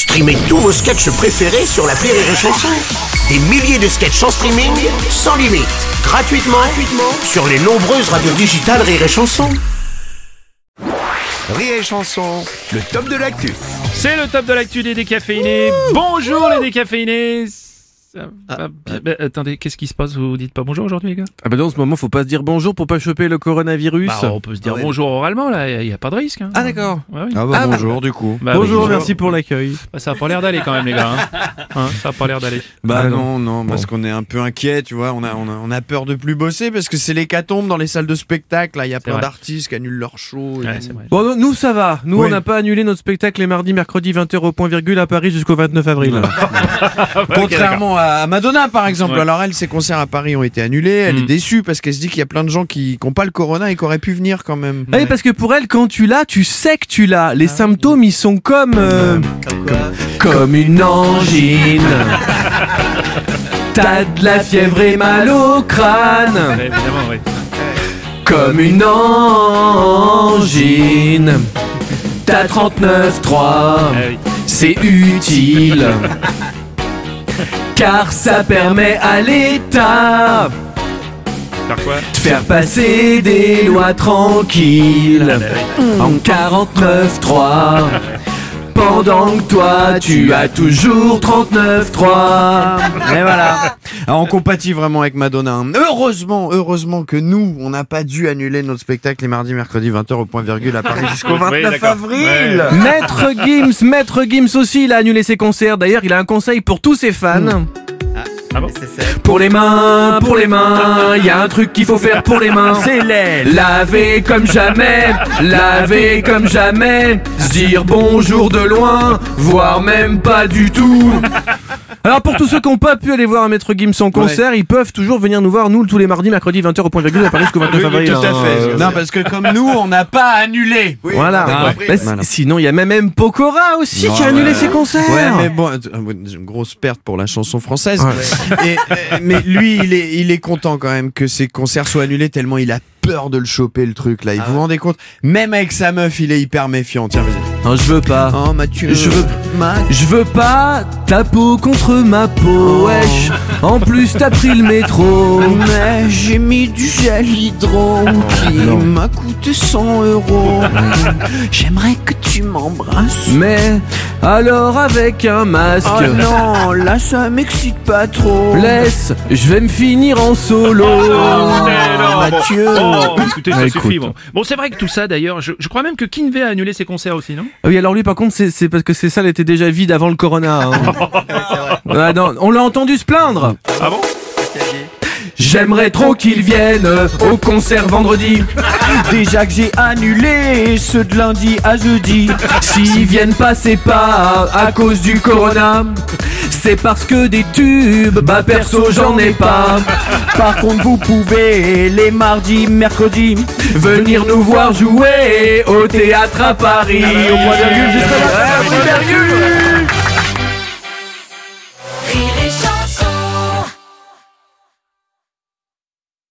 Streamez tous vos sketchs préférés sur la Rire et Chanson. Des milliers de sketchs en streaming, sans limite, gratuitement, gratuitement sur les nombreuses radios digitales Rire et Chanson. Rire et Chanson, le top de l'actu. C'est le top de l'actu des décaféinés. Bonjour les décaféinés. Ça bien- bah, attendez, qu'est-ce qui se passe? Vous dites pas bonjour aujourd'hui, les gars? Ah bah non, en ce moment, faut pas se dire bonjour pour pas choper le coronavirus. Bah, On peut se dire bonjour oralement, là, il n'y a, pas de risque. hein. Ah d'accord. Ouais, oui. Ah bah bonjour du coup. Bah, bonjour, merci pour l'accueil. Bah, ça a pas l'air d'aller quand même, les gars. Hein. Hein, ça a pas l'air d'aller. Bah Ah, non, non, parce qu'on est un peu inquiet, tu vois, on a, on a, on a peur de plus bosser parce que c'est l'hécatombe dans les salles de spectacle, là, il y a plein d'artistes qui annulent leur show. Ouais. Bon, non, nous ça va. Nous, Oui. on n'a pas annulé notre spectacle les mardis, mercredis, 20h au point virgule à Paris jusqu'au 29 avril. Contrairement à Madonna par exemple, Ouais. alors elle, ses concerts à Paris ont été annulés, elle Mm. est déçue parce qu'elle se dit qu'il y a plein de gens qui n'ont pas le corona et qui auraient pu venir quand même. Ah oui, parce que pour elle, quand tu l'as, tu sais que tu l'as. Ah Les symptômes, ils sont comme... euh, comme une angine. T'as de la fièvre et mal au crâne. Ouais, évidemment, oui. Comme une angine. T'as 39,3. Ah oui. C'est utile. Car ça permet à l'État de faire passer des lois tranquilles. En 49.3. Pendant que toi, tu as toujours 39.3. Et voilà. Alors on compatit vraiment avec Madonna. hein. Heureusement, heureusement que nous, on n'a pas dû annuler notre spectacle les mardis, mercredis, 20h au point virgule à Paris jusqu'au Oui, 29 d'accord. avril. Ouais. Maître Gims, Maître Gims aussi, il a annulé ses concerts. D'ailleurs, il a un conseil pour tous ses fans. Ah bon Pour les mains, pour les mains, il y a un truc qu'il faut faire pour les mains. C'est les laver comme jamais, laver comme jamais, se dire bonjour de loin, voire même pas du tout. Alors pour tous ceux qui n'ont pas pu aller voir un Maître Gims en concert, ils peuvent toujours venir nous voir nous tous les mardis, mercredis 20h au point virgule à Paris jusqu'au 29 avril. tout à hein. fait. Euh, Non, parce que comme nous, on n'a pas annulé. Voilà. Ah, Bah. Sinon, il y a même M. Pokora aussi qui a annulé ouais. ses concerts. Ouais, mais bon, euh, une grosse perte pour la chanson française. Ouais. Et, euh, mais lui, il est, il est content quand même que ses concerts soient annulés tellement il a peur de le choper le truc là. Il vous vous rendez compte Même avec sa meuf, il est hyper méfiant. Tiens, vas-y. Non, je veux pas. Oh Mathieu. Je veux- Mac. Je veux pas ta peau contre ma peau, wesh. En plus, t'as pris le métro. Mais j'ai mis du gel hydro qui m'a coûté 100 euros. J'aimerais que tu m'embrasses. Mais alors avec un masque. Oh non, là ça m'excite pas trop. Laisse, je vais me finir en solo. Écoutez, Mathieu. Bon, Oh, écoutez, ça suffit. écoute. Bon, Bon, c'est vrai que tout ça, d'ailleurs, je, je crois même que Kinvey a annulé ses concerts aussi, non? Ah Oui, alors lui, par contre, c'est parce que ces salles étaient déjà vides avant le corona. hein. Ah non, on l'a entendu se plaindre. Ah bon? J'aimerais trop qu'ils viennent au concert vendredi. Déjà que j'ai annulé ceux de lundi à jeudi. S'ils viennent pas, c'est pas à cause du corona. C'est parce que des tubes, bah perso, j'en ai pas. Par contre, vous pouvez les mardis, mercredis. Venir nous voir jouer au théâtre à Paris. Au point virgule, là. Point virgule.